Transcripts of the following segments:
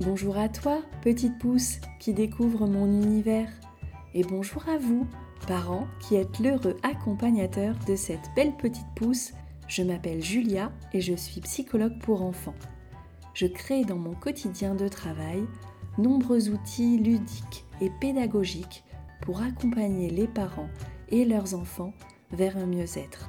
Bonjour à toi, petite pousse qui découvre mon univers. Et bonjour à vous, parents qui êtes l'heureux accompagnateur de cette belle petite pousse. Je m'appelle Julia et je suis psychologue pour enfants. Je crée dans mon quotidien de travail nombreux outils ludiques et pédagogiques pour accompagner les parents et leurs enfants vers un mieux-être.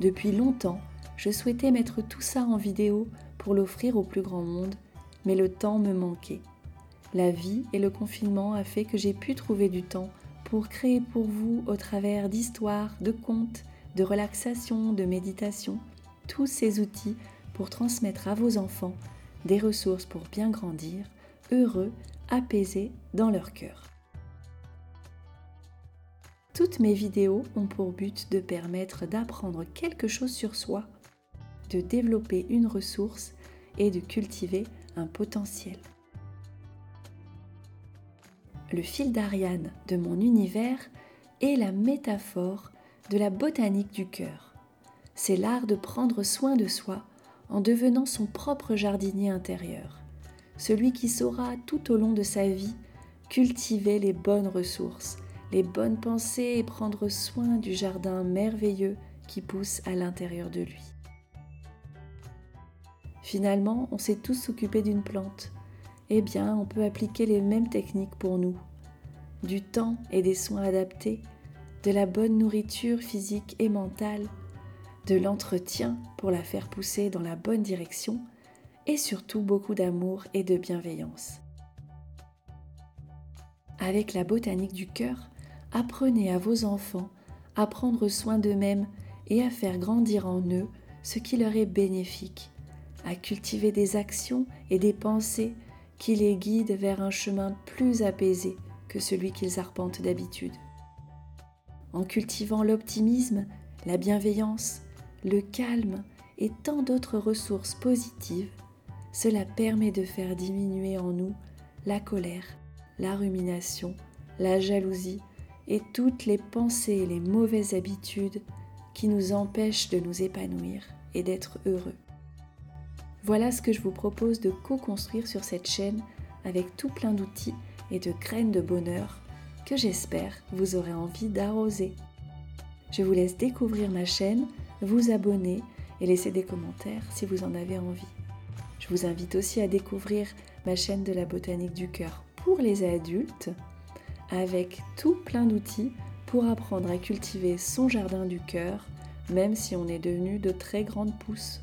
Depuis longtemps, je souhaitais mettre tout ça en vidéo pour l'offrir au plus grand monde, mais le temps me manquait. La vie et le confinement a fait que j'ai pu trouver du temps pour créer pour vous au travers d'histoires, de contes, de relaxation, de méditation, tous ces outils pour transmettre à vos enfants des ressources pour bien grandir, heureux, apaisés dans leur cœur. Toutes mes vidéos ont pour but de permettre d'apprendre quelque chose sur soi de développer une ressource et de cultiver un potentiel. Le fil d'Ariane de mon univers est la métaphore de la botanique du cœur. C'est l'art de prendre soin de soi en devenant son propre jardinier intérieur, celui qui saura tout au long de sa vie cultiver les bonnes ressources, les bonnes pensées et prendre soin du jardin merveilleux qui pousse à l'intérieur de lui. Finalement, on s'est tous occupés d'une plante. Eh bien, on peut appliquer les mêmes techniques pour nous. Du temps et des soins adaptés, de la bonne nourriture physique et mentale, de l'entretien pour la faire pousser dans la bonne direction, et surtout beaucoup d'amour et de bienveillance. Avec la botanique du cœur, apprenez à vos enfants à prendre soin d'eux-mêmes et à faire grandir en eux ce qui leur est bénéfique à cultiver des actions et des pensées qui les guident vers un chemin plus apaisé que celui qu'ils arpentent d'habitude. En cultivant l'optimisme, la bienveillance, le calme et tant d'autres ressources positives, cela permet de faire diminuer en nous la colère, la rumination, la jalousie et toutes les pensées et les mauvaises habitudes qui nous empêchent de nous épanouir et d'être heureux. Voilà ce que je vous propose de co-construire sur cette chaîne avec tout plein d'outils et de graines de bonheur que j'espère vous aurez envie d'arroser. Je vous laisse découvrir ma chaîne, vous abonner et laisser des commentaires si vous en avez envie. Je vous invite aussi à découvrir ma chaîne de la botanique du cœur pour les adultes avec tout plein d'outils pour apprendre à cultiver son jardin du cœur même si on est devenu de très grandes pousses.